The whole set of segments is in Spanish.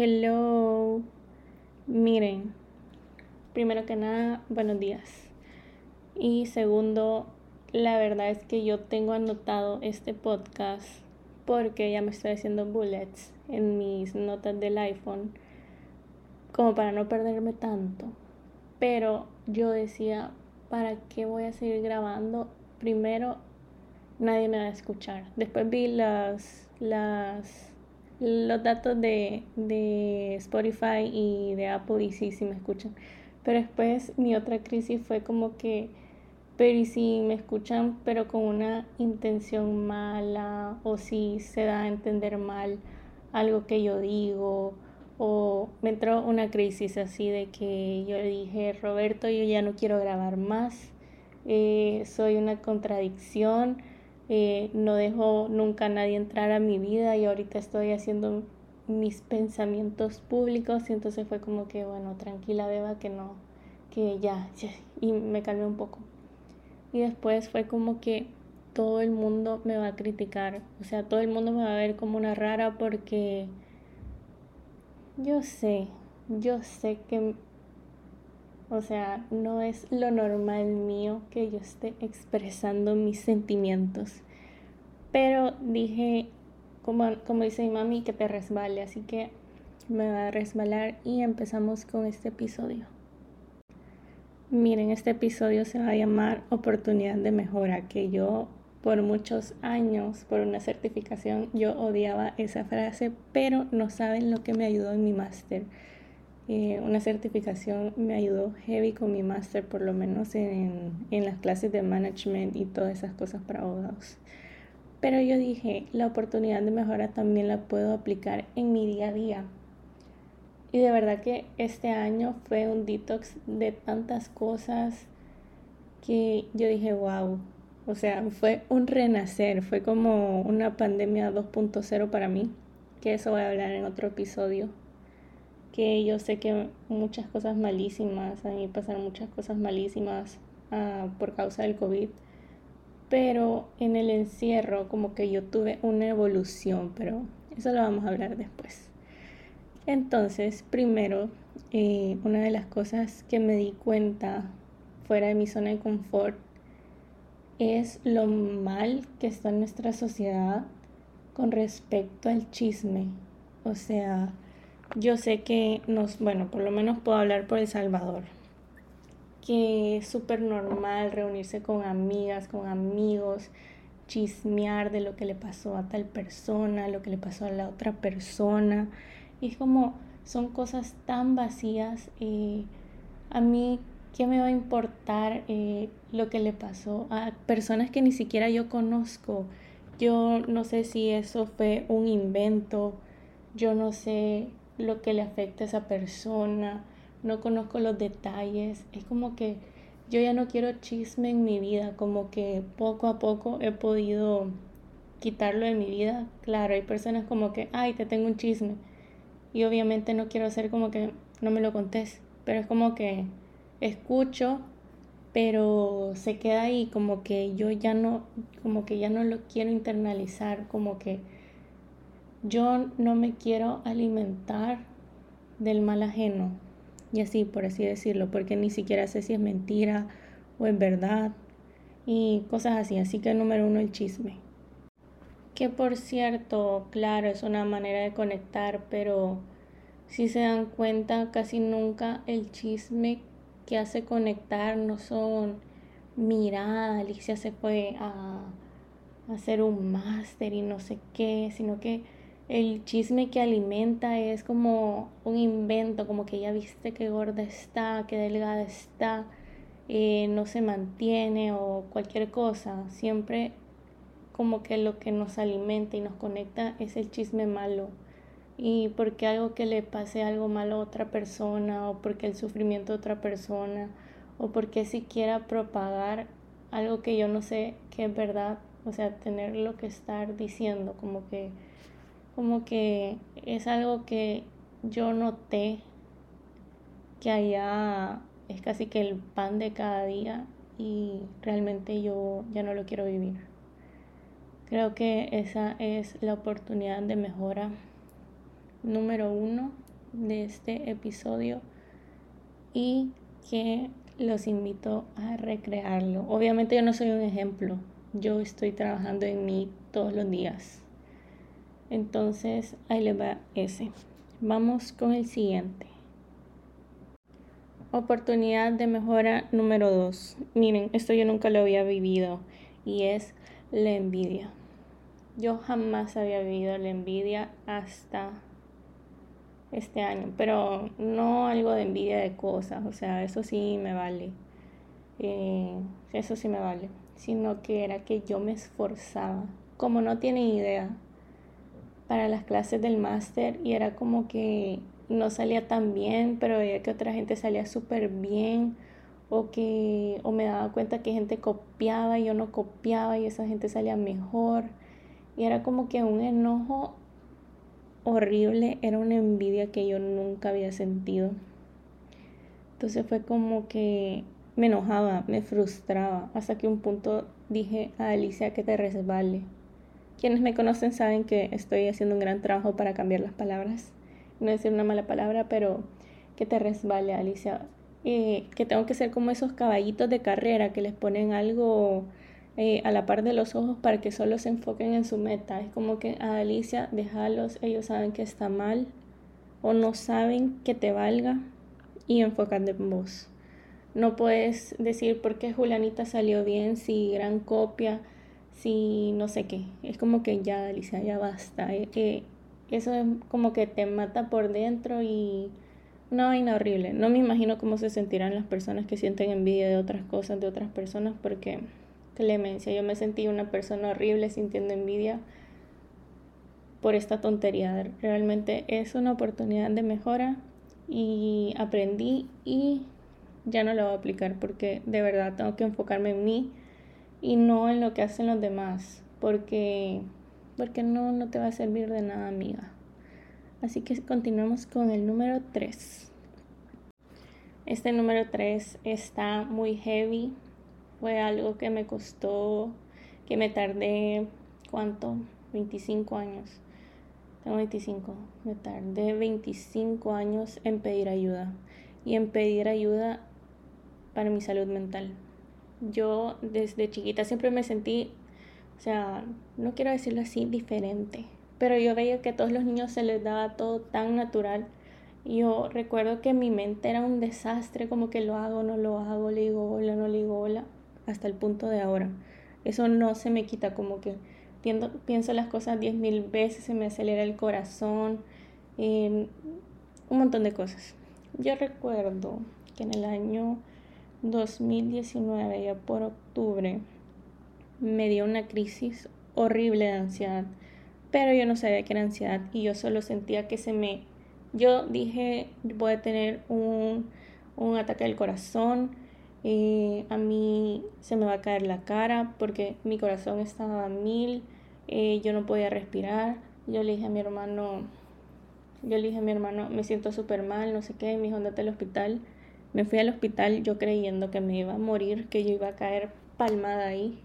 Hello. Miren, primero que nada, buenos días. Y segundo, la verdad es que yo tengo anotado este podcast porque ya me estoy haciendo bullets en mis notas del iPhone como para no perderme tanto. Pero yo decía, ¿para qué voy a seguir grabando? Primero, nadie me va a escuchar. Después vi las, las, los datos de, de Spotify y de Apple y sí, sí me escuchan. Pero después mi otra crisis fue como que pero y si me escuchan pero con una intención mala o si se da a entender mal algo que yo digo o me entró una crisis así de que yo dije Roberto yo ya no quiero grabar más eh, soy una contradicción eh, no dejo nunca a nadie entrar a mi vida y ahorita estoy haciendo mis pensamientos públicos y entonces fue como que bueno tranquila beba que no que ya, ya y me calmé un poco. Y después fue como que todo el mundo me va a criticar, o sea, todo el mundo me va a ver como una rara porque yo sé, yo sé que, o sea, no es lo normal mío que yo esté expresando mis sentimientos. Pero dije, como, como dice mi mami, que te resbale, así que me va a resbalar y empezamos con este episodio. Miren, este episodio se va a llamar Oportunidad de Mejora, que yo por muchos años, por una certificación, yo odiaba esa frase, pero no saben lo que me ayudó en mi máster. Eh, una certificación me ayudó heavy con mi máster, por lo menos en, en las clases de management y todas esas cosas para abogados. Pero yo dije, la oportunidad de mejora también la puedo aplicar en mi día a día y de verdad que este año fue un detox de tantas cosas que yo dije, wow. O sea, fue un renacer, fue como una pandemia 2.0 para mí, que eso voy a hablar en otro episodio. Que yo sé que muchas cosas malísimas, a mí pasaron muchas cosas malísimas uh, por causa del COVID, pero en el encierro como que yo tuve una evolución, pero eso lo vamos a hablar después. Entonces, primero, eh, una de las cosas que me di cuenta fuera de mi zona de confort es lo mal que está nuestra sociedad con respecto al chisme. O sea, yo sé que nos, bueno, por lo menos puedo hablar por El Salvador, que es súper normal reunirse con amigas, con amigos, chismear de lo que le pasó a tal persona, lo que le pasó a la otra persona. Y es como, son cosas tan vacías. Eh, a mí, ¿qué me va a importar eh, lo que le pasó a personas que ni siquiera yo conozco? Yo no sé si eso fue un invento, yo no sé lo que le afecta a esa persona, no conozco los detalles. Es como que yo ya no quiero chisme en mi vida, como que poco a poco he podido quitarlo de mi vida. Claro, hay personas como que, ay, te tengo un chisme y obviamente no quiero hacer como que no me lo contés, pero es como que escucho, pero se queda ahí como que yo ya no, como que ya no lo quiero internalizar, como que yo no me quiero alimentar del mal ajeno, y así, por así decirlo, porque ni siquiera sé si es mentira o es verdad, y cosas así, así que número uno el chisme. Que por cierto, claro, es una manera de conectar, pero si se dan cuenta, casi nunca el chisme que hace conectar no son, mira, Alicia se fue a, hacer un máster y no sé qué, sino que el chisme que alimenta es como un invento, como que ya viste que gorda está, que delgada está, eh, no se mantiene o cualquier cosa. Siempre como que lo que nos alimenta y nos conecta es el chisme malo. Y porque algo que le pase algo malo a otra persona, o porque el sufrimiento de otra persona, o porque si quiera propagar algo que yo no sé que es verdad, o sea, tener lo que estar diciendo, como que, como que es algo que yo noté que allá es casi que el pan de cada día y realmente yo ya no lo quiero vivir. Creo que esa es la oportunidad de mejora número uno de este episodio y que los invito a recrearlo. Obviamente yo no soy un ejemplo, yo estoy trabajando en mí todos los días. Entonces ahí le va ese. Vamos con el siguiente. Oportunidad de mejora número 2. Miren, esto yo nunca lo había vivido y es la envidia. Yo jamás había vivido la envidia hasta este año, pero no algo de envidia de cosas, o sea, eso sí me vale. Eh, eso sí me vale, sino que era que yo me esforzaba, como no tienen idea, para las clases del máster y era como que no salía tan bien, pero veía que otra gente salía súper bien o que o me daba cuenta que gente copiaba y yo no copiaba y esa gente salía mejor y era como que un enojo horrible, era una envidia que yo nunca había sentido. Entonces fue como que me enojaba, me frustraba, hasta que un punto dije a Alicia que te resbale. Quienes me conocen saben que estoy haciendo un gran trabajo para cambiar las palabras, no decir una mala palabra, pero que te resbale, Alicia. Eh, que tengo que ser como esos caballitos de carrera que les ponen algo eh, a la par de los ojos para que solo se enfoquen en su meta. Es como que a Alicia, déjalos, ellos saben que está mal o no saben que te valga y enfócate en vos. No puedes decir por qué Julianita salió bien, si gran copia, si no sé qué. Es como que ya, Alicia, ya basta. Eh, eso es como que te mata por dentro y una vaina horrible. No me imagino cómo se sentirán las personas que sienten envidia de otras cosas, de otras personas, porque clemencia. Yo me sentí una persona horrible sintiendo envidia por esta tontería. Realmente es una oportunidad de mejora y aprendí y ya no lo voy a aplicar porque de verdad tengo que enfocarme en mí y no en lo que hacen los demás porque porque no no te va a servir de nada, amiga. Así que continuamos con el número 3. Este número 3 está muy heavy fue algo que me costó, que me tardé, ¿cuánto? 25 años. Tengo 25. Me tardé 25 años en pedir ayuda y en pedir ayuda para mi salud mental. Yo desde chiquita siempre me sentí, o sea, no quiero decirlo así, diferente, pero yo veía que a todos los niños se les daba todo tan natural. Yo recuerdo que mi mente era un desastre, como que lo hago, no lo hago, le digo hola, no le digo hola hasta el punto de ahora. Eso no se me quita, como que pienso, las cosas diez mil veces, se me acelera el corazón, un montón de cosas. Yo recuerdo que en el año 2019, ya por octubre, me dio una crisis horrible de ansiedad, pero yo no sabía que era ansiedad y yo solo sentía que se me... Yo dije, voy a tener un, un ataque del corazón, eh, a mí se me va a caer la cara porque mi corazón estaba a mil, eh, yo no podía respirar. Yo le dije a mi hermano, yo le dije a mi hermano, me siento súper mal, no sé qué, me dijo, andate al hospital. Me fui al hospital yo creyendo que me iba a morir, que yo iba a caer palmada ahí.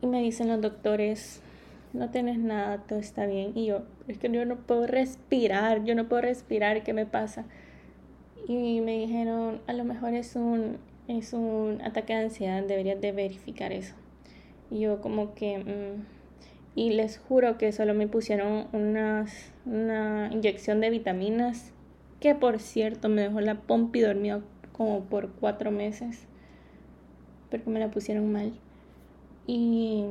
Y me dicen los doctores, no tienes nada, todo está bien. Y yo, es que yo no puedo respirar, yo no puedo respirar, ¿qué me pasa? Y me dijeron, a lo mejor es un es un ataque de ansiedad, deberías de verificar eso. Y yo como que... Mm, y les juro que solo me pusieron una inyección de vitaminas, que por cierto me dejó la pompi dormida como por cuatro meses, porque me la pusieron mal. Y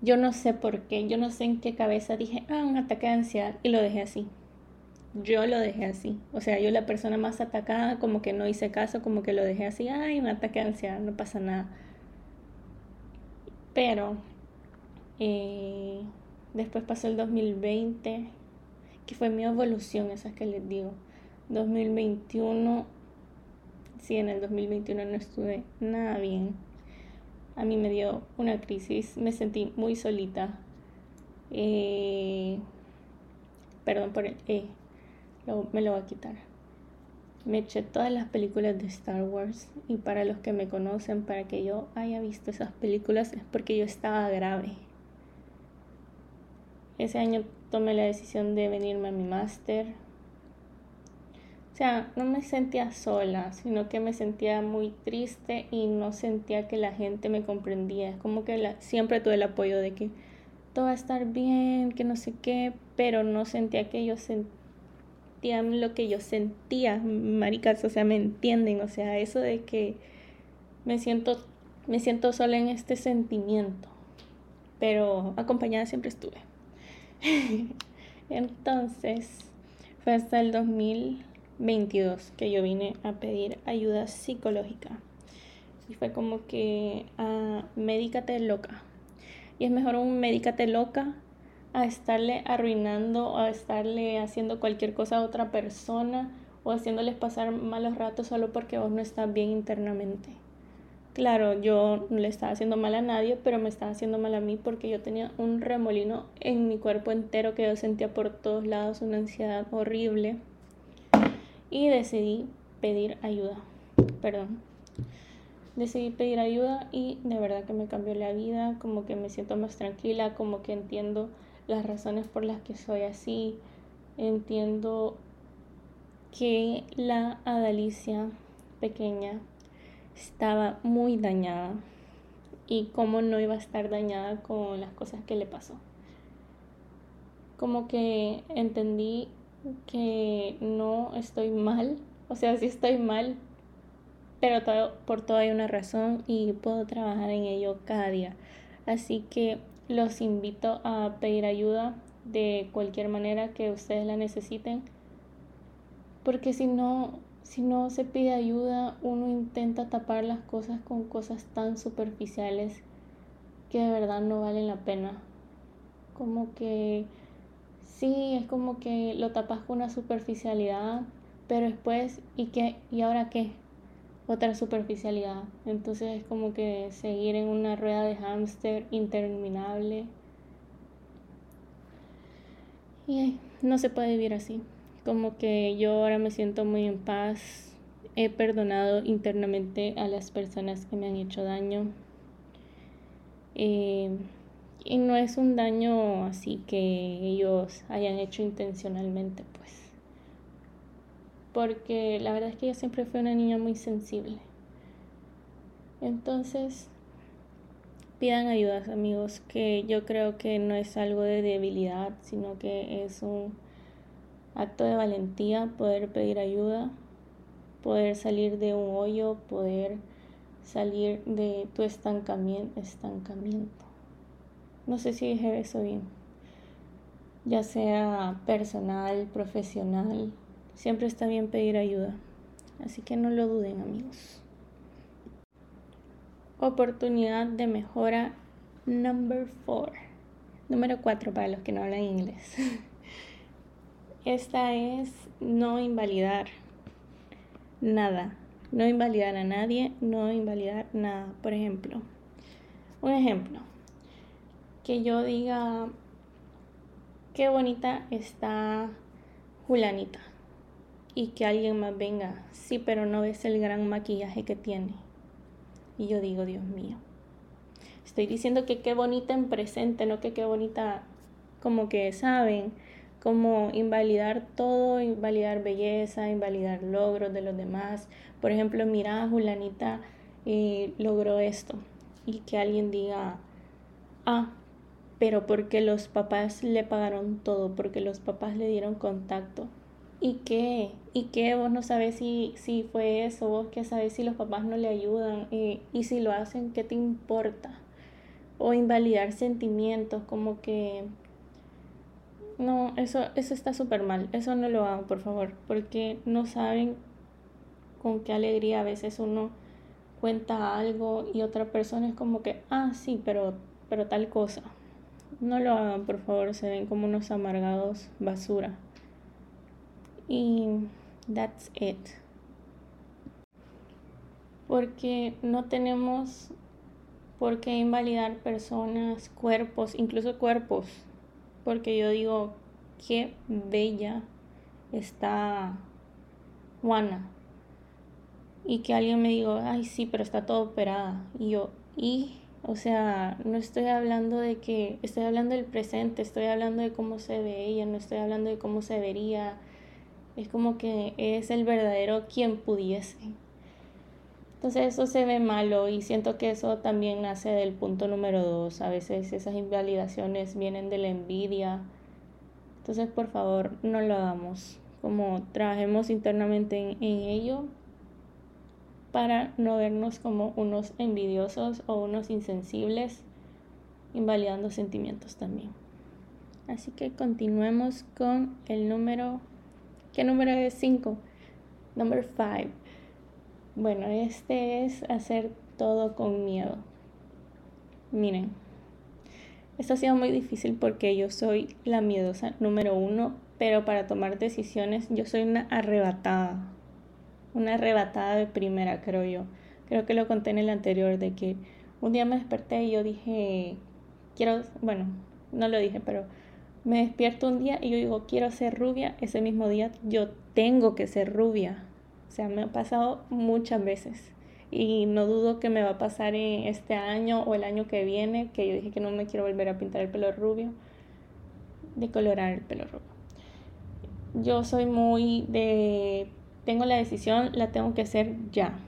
yo no sé por qué, yo no sé en qué cabeza dije, ah, un ataque de ansiedad, y lo dejé así yo lo dejé así. O sea, yo la persona más atacada, como que no hice caso, como que lo dejé así, ay, un ataque de ansiedad, no pasa nada. Pero eh, después pasó el 2020, que fue mi evolución, esa que les digo. 2021, sí, en el 2021 no estuve nada bien. A mí me dio una crisis, me sentí muy solita. Eh, perdón por el eh, me lo va a quitar. Me eché todas las películas de Star Wars y para los que me conocen, para que yo haya visto esas películas es porque yo estaba grave. Ese año tomé la decisión de venirme a mi máster sea, no me sentía sola, sino que me sentía muy triste y no sentía que la gente me comprendía. Como que siempre tuve el apoyo de que todo va a estar bien, que no sé qué, pero no sentía que yo sentía lo que yo sentía, maricas, o sea, me entienden, o sea, eso de que me siento, me siento sola en este sentimiento, pero acompañada siempre estuve. Entonces, fue hasta el 2022 que yo vine a pedir ayuda psicológica. Y fue como que, ah, médicate loca. Y es mejor un médicate loca a estarle arruinando a estarle haciendo cualquier cosa a otra persona o haciéndoles pasar malos ratos solo porque vos no estás bien internamente. Claro, yo no le estaba haciendo mal a nadie, pero me estaba haciendo mal a mí porque yo tenía un remolino en mi cuerpo entero que yo sentía por todos lados, una ansiedad horrible. Y decidí pedir ayuda. Perdón. Decidí pedir ayuda y de verdad que me cambió la vida, como que me siento más tranquila, como que entiendo las razones por las que soy así. Entiendo que la Adalicia pequeña estaba muy dañada y cómo no iba a estar dañada con las cosas que le pasó. Como que entendí que no estoy mal, o sea, sí estoy mal, pero todo, por todo hay una razón y puedo trabajar en ello cada día. Así que los invito a pedir ayuda de cualquier manera que ustedes la necesiten, porque si no si no se pide ayuda, uno intenta tapar las cosas con cosas tan superficiales que de verdad no valen la pena. Como que sí, es como que lo tapas con una superficialidad, pero después, ¿y qué? ¿Y ahora qué? Otra superficialidad. Entonces es como que seguir en una rueda de hámster interminable. Y no se puede vivir así como que yo ahora me siento muy en paz. He perdonado internamente a las personas que me han hecho daño. Eh, y no es un daño así que ellos hayan hecho intencionalmente, pues. Porque la verdad es que yo siempre fui una niña muy sensible. Entonces, pidan ayudas, amigos, que yo creo que no es algo de debilidad, sino que es un acto de valentía poder pedir ayuda, poder salir de un hoyo, poder salir de tu estancamiento. estancamiento. No sé si dije eso bien. Ya sea personal, profesional, siempre está bien pedir ayuda. Así que no lo duden amigos. Oportunidad de mejora number 4. Número 4 para los que no hablan inglés. Esta es no invalidar nada, no invalidar a nadie, no invalidar nada. Por ejemplo, un ejemplo, que yo diga, qué bonita está Julanita y que alguien más venga, sí, pero no ves el gran maquillaje que tiene. Y yo digo, Dios mío, estoy diciendo que qué bonita en presente, no que qué bonita como que saben como invalidar todo, invalidar belleza, invalidar logros de los demás. Por ejemplo, mira, Julanita eh, logró esto y que alguien diga, ah, pero porque los papás le pagaron todo, porque los papás le dieron contacto. ¿Y qué? ¿Y qué? Vos no sabes si, si fue eso, vos qué sabes si los papás no le ayudan y, si lo hacen, ¿qué te importa? O invalidar sentimientos como que no, eso, eso está súper mal. Eso no lo hagan, por favor, porque no saben con qué alegría a veces uno cuenta algo y otra persona es como que, ah, sí, pero, pero tal cosa. No lo hagan, por favor, se ven como unos amargados basura. Y that's it. Porque no tenemos por qué invalidar personas, cuerpos, incluso cuerpos porque yo digo, qué bella está Juana. Y que alguien me diga, ay, sí, pero está todo operada. Y yo, y, o sea, no estoy hablando de que, estoy hablando del presente, estoy hablando de cómo se ve ella, no estoy hablando de cómo se vería Es como que es el verdadero quien pudiese. Entonces eso se ve malo y siento que eso también nace del punto número dos. A veces esas invalidaciones vienen de la envidia. Entonces por favor no lo hagamos. Como trabajemos internamente en, en ello para no vernos como unos envidiosos o unos insensibles, invalidando sentimientos también. Así que continuemos con el número. ¿Qué número es 5? Number 5. Bueno, este es hacer todo con miedo. Miren, esto ha sido muy difícil porque yo soy la miedosa número uno, pero para tomar decisiones yo soy una arrebatada. Una arrebatada de primera, creo yo. Creo que lo conté en el anterior, de que un día me desperté y yo dije, quiero, bueno, no lo dije, pero me despierto un día y yo digo, quiero ser rubia. Ese mismo día yo tengo que ser rubia o sea, me ha pasado muchas veces y no dudo que me va a pasar en este año o el año que viene, que yo dije que no me quiero volver a pintar el pelo rubio, de colorar el pelo rubio. Yo soy muy de, tengo la decisión, la tengo que hacer ya.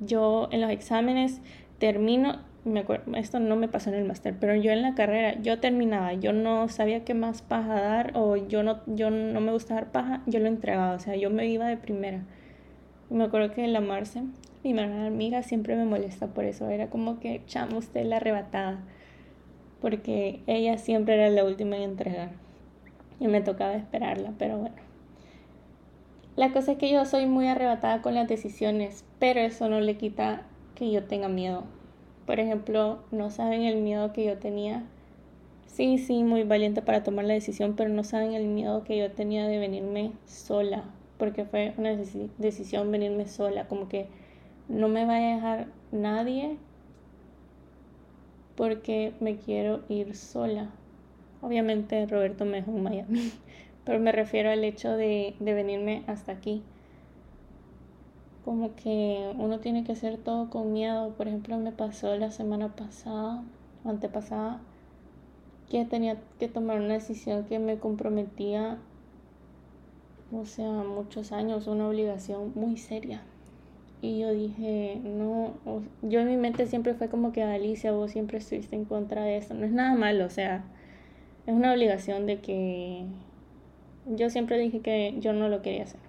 Yo en los exámenes termino, me acuerdo, esto no me pasó en el máster, pero yo en la carrera, yo terminaba, yo no sabía qué más paja dar o yo no, yo no me gusta dar paja, yo lo entregaba, o sea, yo me iba de primera me acuerdo que la Marce, mi mejor amiga, siempre me molesta por eso. Era como que, chamo, usted la arrebatada. Porque ella siempre era la última en entregar. Y me tocaba esperarla, pero bueno. La cosa es que yo soy muy arrebatada con las decisiones, pero eso no le quita que yo tenga miedo. Por ejemplo, no saben el miedo que yo tenía. Sí, sí, muy valiente para tomar la decisión, pero no saben el miedo que yo tenía de venirme sola porque fue una decisión venirme sola, como que no me va a dejar nadie porque me quiero ir sola. Obviamente Roberto me dejó en Miami, pero me refiero al hecho de, de venirme hasta aquí. Como que uno tiene que hacer todo con miedo. Por ejemplo, me pasó la semana pasada, antepasada, que tenía que tomar una decisión que me comprometía o sea, muchos años, una obligación muy seria. Y yo dije, no, yo en mi mente siempre fue como que Alicia, vos siempre estuviste en contra de esto. No es nada malo, o sea, es una obligación de que yo siempre dije que yo no lo quería hacer.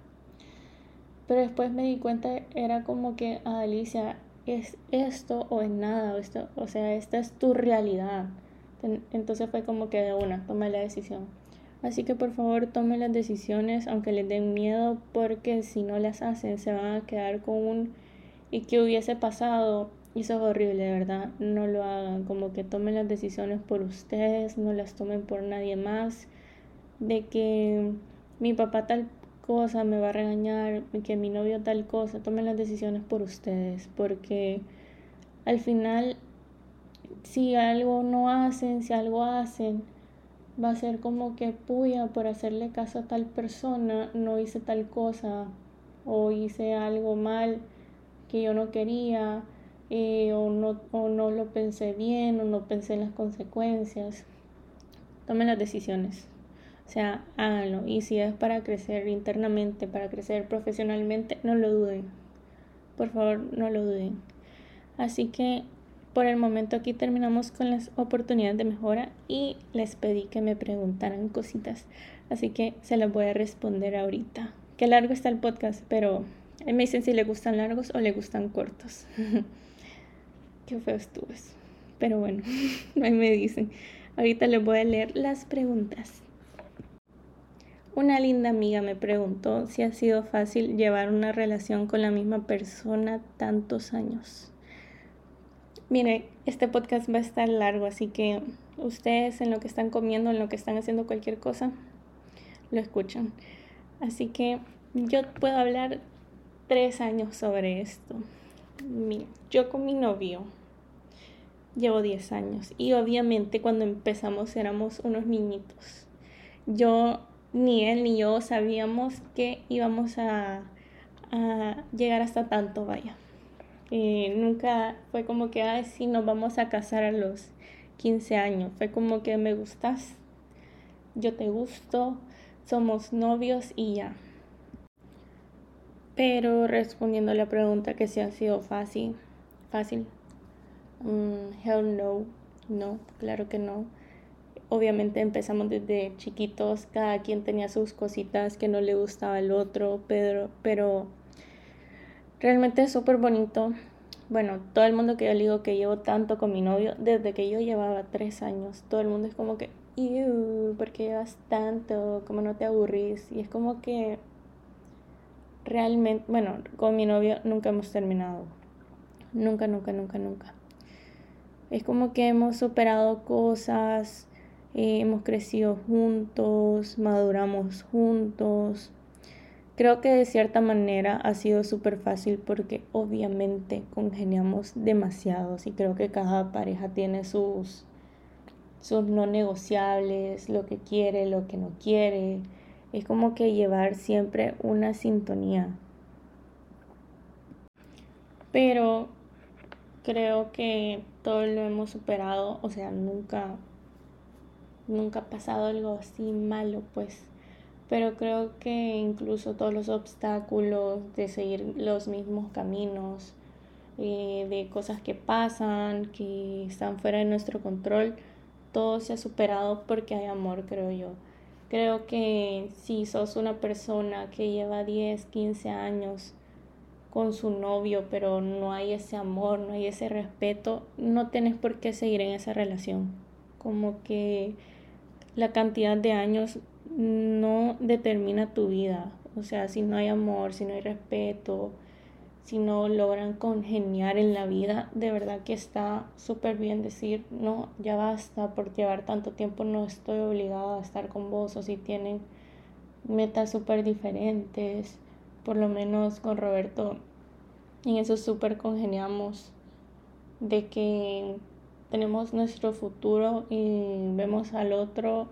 Pero después me di cuenta, era como que, ah, Alicia, es esto o es nada, o, esto, o sea, esta es tu realidad. Entonces fue como que de una, tomé la decisión. Así que por favor tomen las decisiones aunque les den miedo porque si no las hacen se van a quedar con un y que hubiese pasado. Y eso es horrible, de verdad. No lo hagan. Como que tomen las decisiones por ustedes, no las tomen por nadie más. De que mi papá tal cosa me va a regañar, que mi novio tal cosa. Tomen las decisiones por ustedes. Porque al final, si algo no hacen, si algo hacen, va a ser como que puya por hacerle caso a tal persona, no hice tal cosa o hice algo mal que yo no quería eh, o, no, o no lo pensé bien o no pensé en las consecuencias. Tomen las decisiones. O sea, háganlo. Y si es para crecer internamente, para crecer profesionalmente, no lo duden. Por favor, no lo duden. Así que por el momento aquí terminamos con las oportunidades de mejora y les pedí que me preguntaran cositas, así que se las voy a responder ahorita. Qué largo está el podcast, pero me dicen si le gustan largos o le gustan cortos. Qué feo estuvo Pero bueno, ahí me dicen. Ahorita les voy a leer las preguntas. Una linda amiga me preguntó si ha sido fácil llevar una relación con la misma persona tantos años. Mire, este podcast va a estar largo, así que ustedes en lo que están comiendo, en lo que están haciendo cualquier cosa, lo escuchan. Así que yo puedo hablar tres años sobre esto. Yo con mi novio llevo 10 años y obviamente cuando empezamos éramos unos niñitos. Yo, ni él ni yo sabíamos que íbamos a, a llegar hasta tanto, vaya. Eh, nunca fue como que, ay, sí, nos vamos a casar a los 15 años. Fue como que me gustas, yo te gusto, somos novios y ya. Pero respondiendo a la pregunta que si ha sido fácil, fácil, um, hell no, no, claro que no. Obviamente empezamos desde chiquitos, cada quien tenía sus cositas que no le gustaba al otro, pero, pero realmente es súper bonito. Bueno, todo el mundo que yo le digo que llevo tanto con mi novio, desde que yo llevaba tres años, todo el mundo es como que, ¿por qué llevas tanto? ¿Cómo no te aburrís? Y es como que realmente, bueno, con mi novio nunca hemos terminado. Nunca, nunca, nunca, nunca. Es como que hemos superado cosas, eh, hemos crecido juntos, maduramos juntos. Creo que de cierta manera ha sido súper fácil porque obviamente congeniamos demasiado y creo que cada pareja tiene sus, sus no negociables, lo que quiere, lo que no quiere. Es como que llevar siempre una sintonía. Pero creo que todo lo hemos superado, o sea, nunca nunca ha pasado algo así malo, pues. Pero creo que incluso todos los obstáculos de seguir los mismos caminos, eh, de cosas que pasan, que están fuera de nuestro control, todo se ha superado porque hay amor, creo yo. Creo que si sos una persona que lleva 10, 15 años con su novio, pero no hay ese amor, no hay ese respeto, no tienes por qué seguir en esa relación. Como que la cantidad de años no determina tu vida. O sea, si no hay amor, si no hay respeto, si no logran congeniar en la vida, de verdad que está súper bien decir, no, ya basta por llevar tanto tiempo, no estoy obligada a estar con vos o si tienen metas súper diferentes, por lo menos con Roberto, en eso súper congeniamos, de que tenemos nuestro futuro y vemos al otro,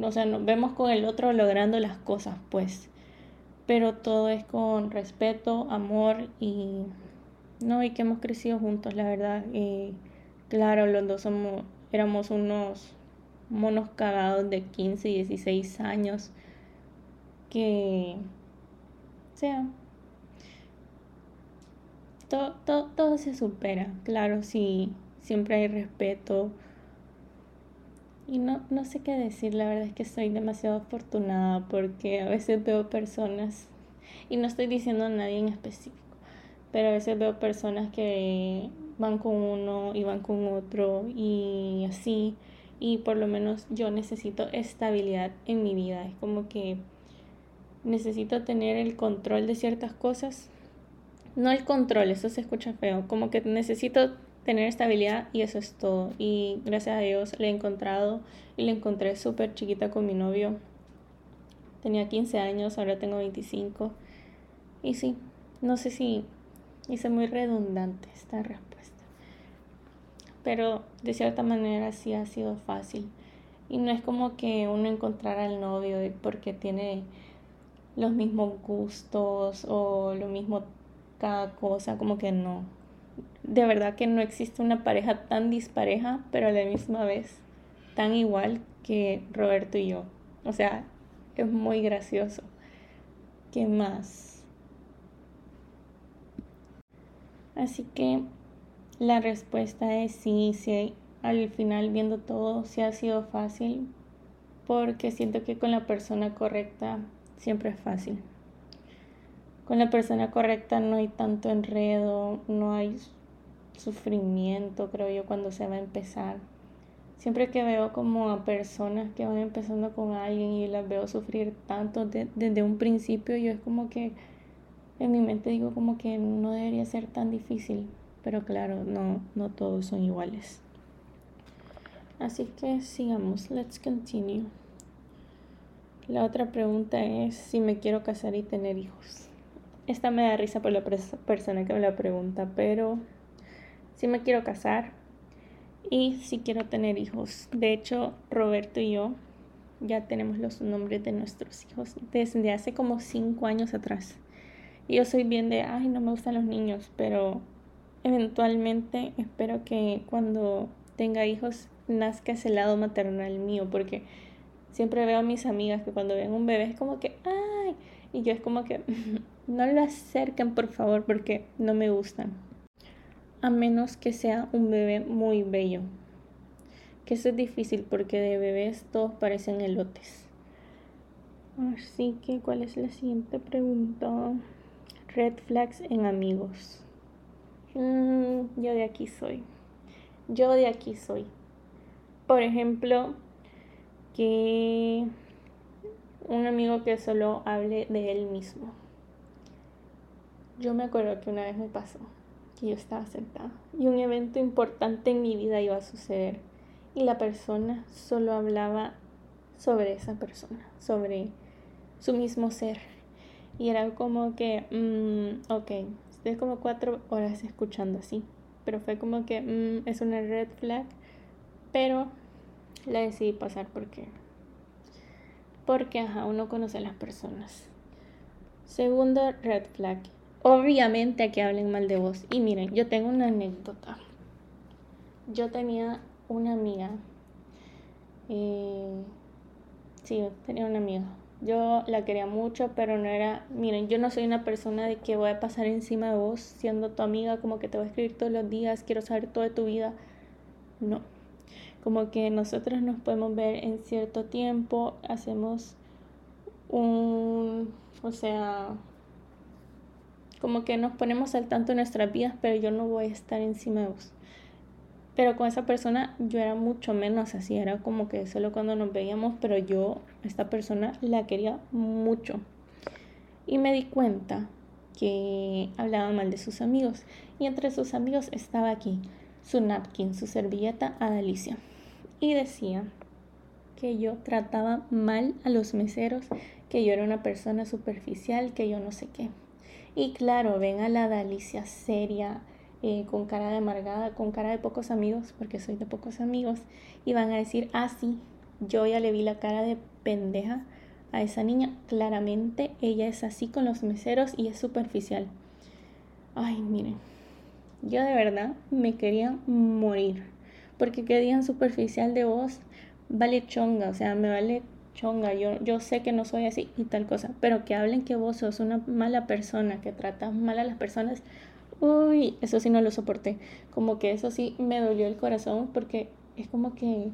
o sea, nos vemos con el otro logrando las cosas, pues pero todo es con respeto, amor y no, y que hemos crecido juntos, la verdad. Y claro, los dos somos, éramos unos monos cagados de 15 y 16 años que, o sea, todo, todo, todo se supera, claro, sí, siempre hay respeto. Y no, no sé qué decir, la verdad es que soy demasiado afortunada porque a veces veo personas, y no estoy diciendo a nadie en específico, pero a veces veo personas que van con uno y van con otro y así, y por lo menos yo necesito estabilidad en mi vida, es como que necesito tener el control de ciertas cosas, no el control, eso se escucha feo, como que necesito tener estabilidad y eso es todo. Y gracias a Dios le he encontrado y le encontré súper chiquita con mi novio. Tenía 15 años, ahora tengo 25. Y sí, no sé si hice muy redundante esta respuesta. Pero de cierta manera sí ha sido fácil. Y no es como que uno encontrara al novio porque tiene los mismos gustos o lo mismo cada cosa, como que no de verdad que no existe una pareja tan dispareja, pero a la misma vez tan igual que Roberto y yo. O sea, es muy gracioso. ¿Qué más? Así que la respuesta es sí, sí. Al final viendo todo, sí ha sido fácil, porque siento que con la persona correcta siempre es fácil. Con la persona correcta no hay tanto enredo, no hay sufrimiento, creo yo, cuando se va a empezar. Siempre que veo como a personas que van empezando con alguien y las veo sufrir tanto desde un principio, yo es como que en mi mente digo como que no debería ser tan difícil, pero claro, no, no todos son iguales. Así que sigamos, let's continue. La otra pregunta es si me quiero casar y tener hijos. Esta me da risa por la persona que me la pregunta, pero si me quiero casar y si quiero tener hijos. De hecho, Roberto y yo ya tenemos los nombres de nuestros hijos desde hace como cinco años atrás. Y yo soy bien de, ay, no me gustan los niños, pero eventualmente espero que cuando tenga hijos nazca ese lado maternal mío, porque siempre veo a mis amigas que cuando ven un bebé es como que, ay, Y yo es como que no lo acerquen por favor porque no me gustan. A menos que sea un bebé muy bello. Que eso es difícil porque de bebés todos parecen elotes. Así que, ¿cuál es la siguiente pregunta? Red flags en amigos. Mm, yo de aquí soy. Yo de aquí soy. Por ejemplo, que un amigo que solo hable de él mismo. Yo me acuerdo que una vez me pasó que yo estaba sentada y un evento importante en mi vida iba a suceder y la persona solo hablaba sobre esa persona, sobre su mismo ser. Y era como que, mm, ok, estoy como cuatro horas escuchando así, pero fue como que mm, es una red flag, pero la decidí pasar porque, porque, ajá, uno conoce a las personas. Segundo red flag, obviamente que hablen mal de vos. Y miren, yo tengo una anécdota. Yo tenía una amiga. Eh, sí, tenía una amiga. Yo la quería mucho, pero no era, miren, yo no soy una persona de que voy a pasar encima de vos siendo tu amiga, como que te voy a escribir todos los días, quiero saber todo de tu vida. No. Como que nosotros nos podemos ver en cierto tiempo, hacemos un, o sea, como que nos ponemos al tanto de nuestras vidas, pero yo no voy a estar encima de vos. Pero con esa persona yo era mucho menos así, era como que solo cuando nos veíamos, pero yo, esta persona la quería mucho. Y me di cuenta que hablaba mal de sus amigos. Y entre sus amigos estaba aquí su napkin, su servilleta Adalicia. Y decía que yo trataba mal a los meseros, que yo era una persona superficial, que yo no sé qué. Y claro, ven a la Dalicia seria, eh, con cara de amargada, con cara de pocos amigos, porque soy de pocos amigos, y van a decir, ah, sí, yo ya le vi la cara de pendeja a esa niña. Claramente ella es así con los meseros y es superficial. Ay, miren, yo de verdad me quería morir, porque que digan superficial de vos, vale chonga, o sea, me vale chonga, yo, yo sé que no soy así y tal cosa, pero que hablen que vos sos una mala persona, que tratas mal a las personas, uy, eso sí no lo soporté, como que eso sí me dolió el corazón porque es como que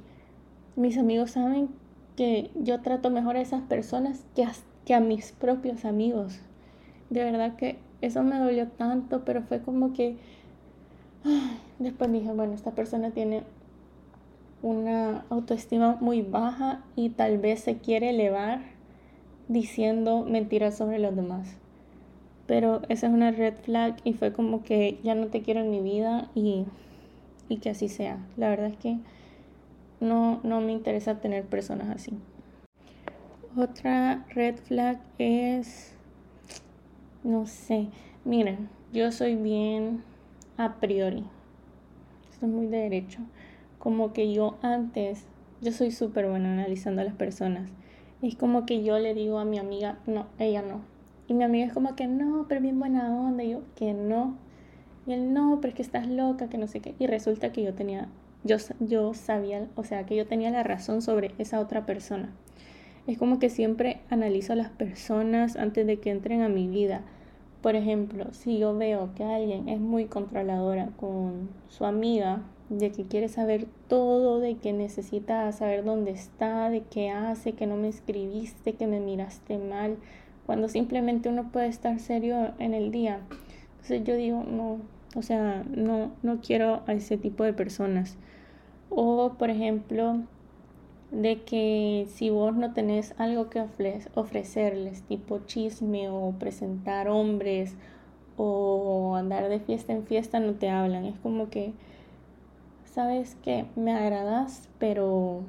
mis amigos saben que yo trato mejor a esas personas que a, que a mis propios amigos. De verdad que eso me dolió tanto, pero fue como que después dije, bueno, esta persona tiene una autoestima muy baja y tal vez se quiere elevar diciendo mentiras sobre los demás. Pero esa es una red flag y fue como que ya no te quiero en mi vida y, y que así sea. La verdad es que no, no me interesa tener personas así. Otra red flag es, no sé, miren, yo soy bien a priori. Esto es muy de derecho como que yo antes, yo soy súper buena analizando a las personas. Es como que yo le digo a mi amiga, no, ella no. Y mi amiga es como que no, pero bien buena onda. Y yo, que no. Y él, no, pero es que estás loca, que no sé qué. Y resulta que yo tenía, yo, yo sabía, o sea, que yo tenía la razón sobre esa otra persona. Es como que siempre analizo a las personas antes de que entren a mi vida. Por ejemplo, si yo veo que alguien es muy controladora con su amiga, de que quiere saber todo, de que necesita saber dónde está, de qué hace, que no me escribiste, que me miraste mal, cuando simplemente uno puede estar serio en el día. Entonces yo digo, no, o sea, no, no quiero a ese tipo de personas. O, por ejemplo, de que si vos no tenés algo que ofrecerles, tipo chisme o presentar hombres o andar de fiesta en fiesta, no te hablan. Es como que sabes que me agradas, pero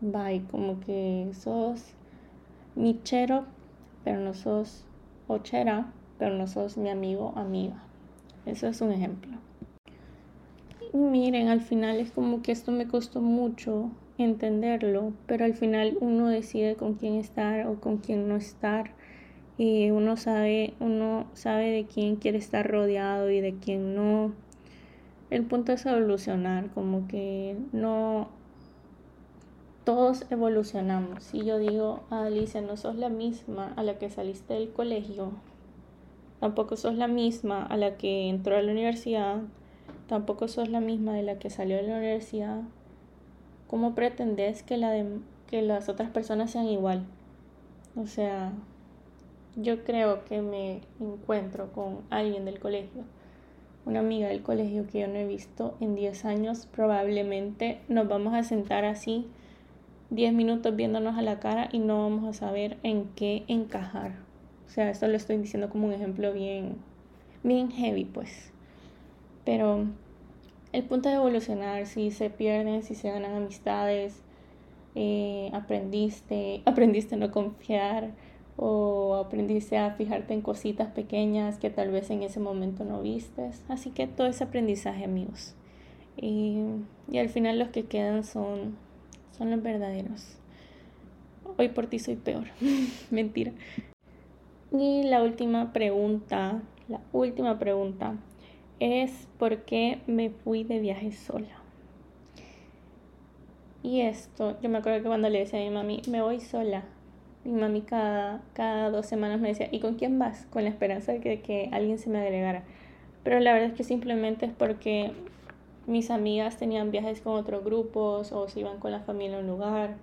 bye, como que sos michero, pero no sos ochera, pero no sos mi amigo amiga. Eso es un ejemplo. Y miren, al final es como que esto me costó mucho entenderlo, pero al final uno decide con quién estar o con quién no estar. Y uno sabe, uno sabe de quién quiere estar rodeado y de quién no el punto es evolucionar, como que no, todos evolucionamos. Si yo digo, Alicia, no sos la misma a la que saliste del colegio, tampoco sos la misma a la que entró a la universidad, tampoco sos la misma de la que salió de la universidad, ¿cómo pretendes que, la de, que las otras personas sean igual? O sea, yo creo que me encuentro con alguien del colegio, una amiga del colegio que yo no he visto en 10 años, probablemente nos vamos a sentar así 10 minutos viéndonos a la cara y no vamos a saber en qué encajar. O sea, esto lo estoy diciendo como un ejemplo bien, bien heavy, pues. Pero el punto de evolucionar, si se pierden, si se ganan amistades, eh, aprendiste, aprendiste a no confiar o aprendiste a fijarte en cositas pequeñas que tal vez en ese momento no vistes. Así que todo ese aprendizaje, amigos. Y, y al final los que quedan son, son los verdaderos. Hoy por ti soy peor. Mentira. Y la última pregunta, la última pregunta es por qué me fui de viaje sola. Y esto, yo me acuerdo que cuando le decía a mi mami, me voy sola, mi mami cada, cada dos semanas me decía, ¿y con quién vas? Con la esperanza de que, que alguien se me agregara. Pero la verdad es que simplemente es porque mis amigas tenían viajes con otros grupos o se iban con la familia a un lugar.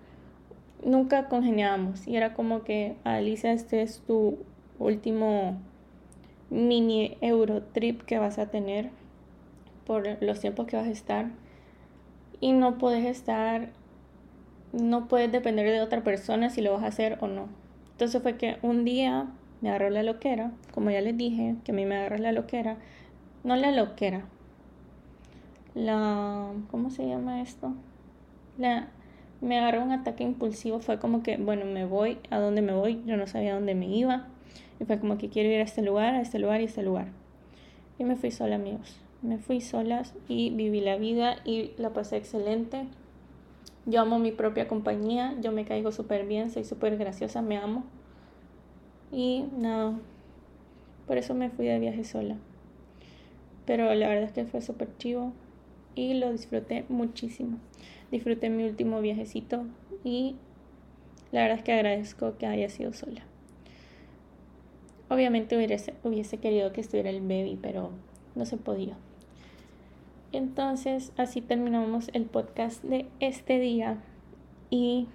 Nunca congeniábamos y era como que, Alicia, este es tu último mini Eurotrip que vas a tener por los tiempos que vas a estar y no puedes estar, no puedes depender de otra persona si lo vas a hacer o no. Entonces fue que un día me agarró la loquera, como ya les dije, que a mí me agarró la loquera, no la loquera, la, ¿cómo se llama esto? La, me agarró un ataque impulsivo, fue como que, bueno, me voy, ¿a dónde me voy? Yo no sabía dónde me iba fue como que quiero ir a este lugar, a este lugar y a este lugar. Y me fui sola, amigos. Me fui sola y viví la vida y la pasé excelente. Yo amo mi propia compañía, yo me caigo súper bien, soy súper graciosa, me amo. Y nada, por eso me fui de viaje sola. Pero la verdad es que fue súper chivo y lo disfruté muchísimo. Disfruté mi último viajecito y la verdad es que agradezco que haya sido sola. Obviamente hubiese, hubiese querido que estuviera el baby, pero no se podía. Entonces, así terminamos el podcast de este día. Y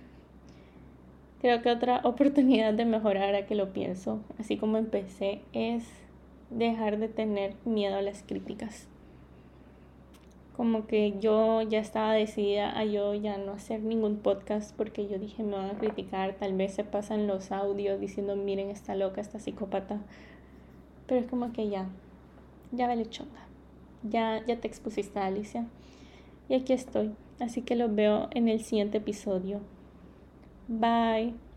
creo que otra oportunidad de mejorar, a que lo pienso, así como empecé, es dejar de tener miedo a las críticas como que yo ya estaba decidida a yo ya no hacer ningún podcast porque yo dije me van a criticar, tal vez se pasan los audios diciendo miren esta loca, esta psicópata, pero es como que ya, ya vale chonga, ya, ya te expusiste Alicia y aquí estoy, así que los veo en el siguiente episodio. Bye.